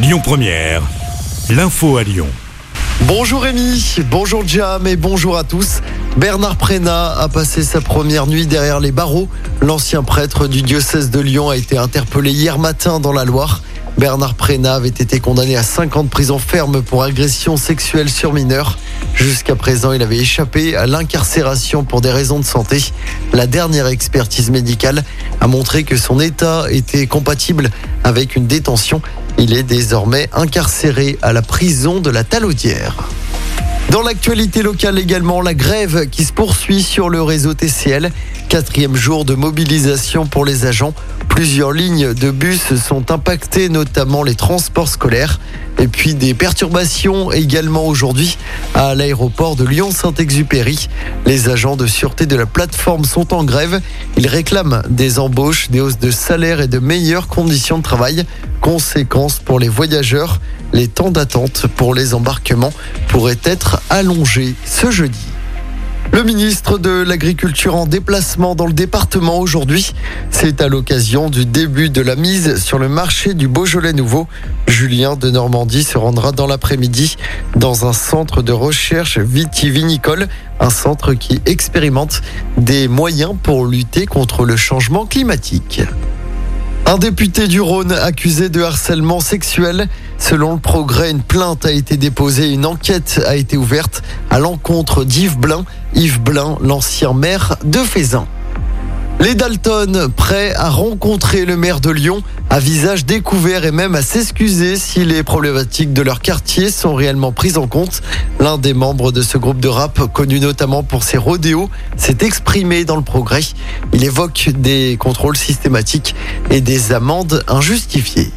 Lyon Première, l'info à Lyon. Bonjour Rémi, bonjour Jam et bonjour à tous. Bernard Prénat a passé sa première nuit derrière les barreaux. L'ancien prêtre du diocèse de Lyon a été interpellé hier matin dans la Loire. Bernard Prénat avait été condamné à 5 ans de prison ferme pour agression sexuelle sur mineurs. Jusqu'à présent, il avait échappé à l'incarcération pour des raisons de santé. La dernière expertise médicale a montré que son état était compatible avec une détention. Il est désormais incarcéré à la prison de la Talaudière. Dans l'actualité locale également, la grève qui se poursuit sur le réseau TCL. Quatrième jour de mobilisation pour les agents. Plusieurs lignes de bus sont impactées, notamment les transports scolaires. Et puis des perturbations également aujourd'hui à l'aéroport de Lyon-Saint-Exupéry. Les agents de sûreté de la plateforme sont en grève. Ils réclament des embauches, des hausses de salaire et de meilleures conditions de travail. Conséquence pour les voyageurs, les temps d'attente pour les embarquements pourraient être allongés ce jeudi. Le ministre de l'Agriculture en déplacement dans le département aujourd'hui. C'est à l'occasion du début de la mise sur le marché du Beaujolais nouveau. Julien de Normandie se rendra dans l'après-midi dans un centre de recherche vitivinicole, un centre qui expérimente des moyens pour lutter contre le changement climatique. Un député du Rhône accusé de harcèlement sexuel. Selon le progrès, une plainte a été déposée, une enquête a été ouverte à l'encontre d'Yves Blin. Yves Blin, l'ancien maire de Fézin. Les Dalton, prêts à rencontrer le maire de Lyon, à visage découvert et même à s'excuser si les problématiques de leur quartier sont réellement prises en compte. L'un des membres de ce groupe de rap, connu notamment pour ses rodéos, s'est exprimé dans le progrès. Il évoque des contrôles systématiques et des amendes injustifiées.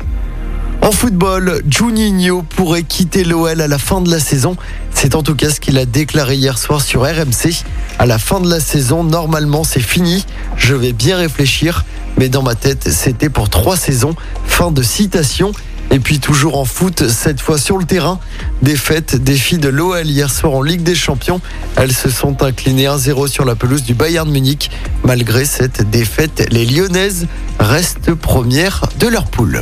En football, Juninho pourrait quitter l'OL à la fin de la saison. C'est en tout cas ce qu'il a déclaré hier soir sur RMC. À la fin de la saison, normalement c'est fini. Je vais bien réfléchir. Mais dans ma tête, c'était pour trois saisons. Fin de citation. Et puis toujours en foot, cette fois sur le terrain. Défaite des de l'OL hier soir en Ligue des Champions. Elles se sont inclinées 1-0 sur la pelouse du Bayern Munich. Malgré cette défaite, les Lyonnaises restent premières de leur poule.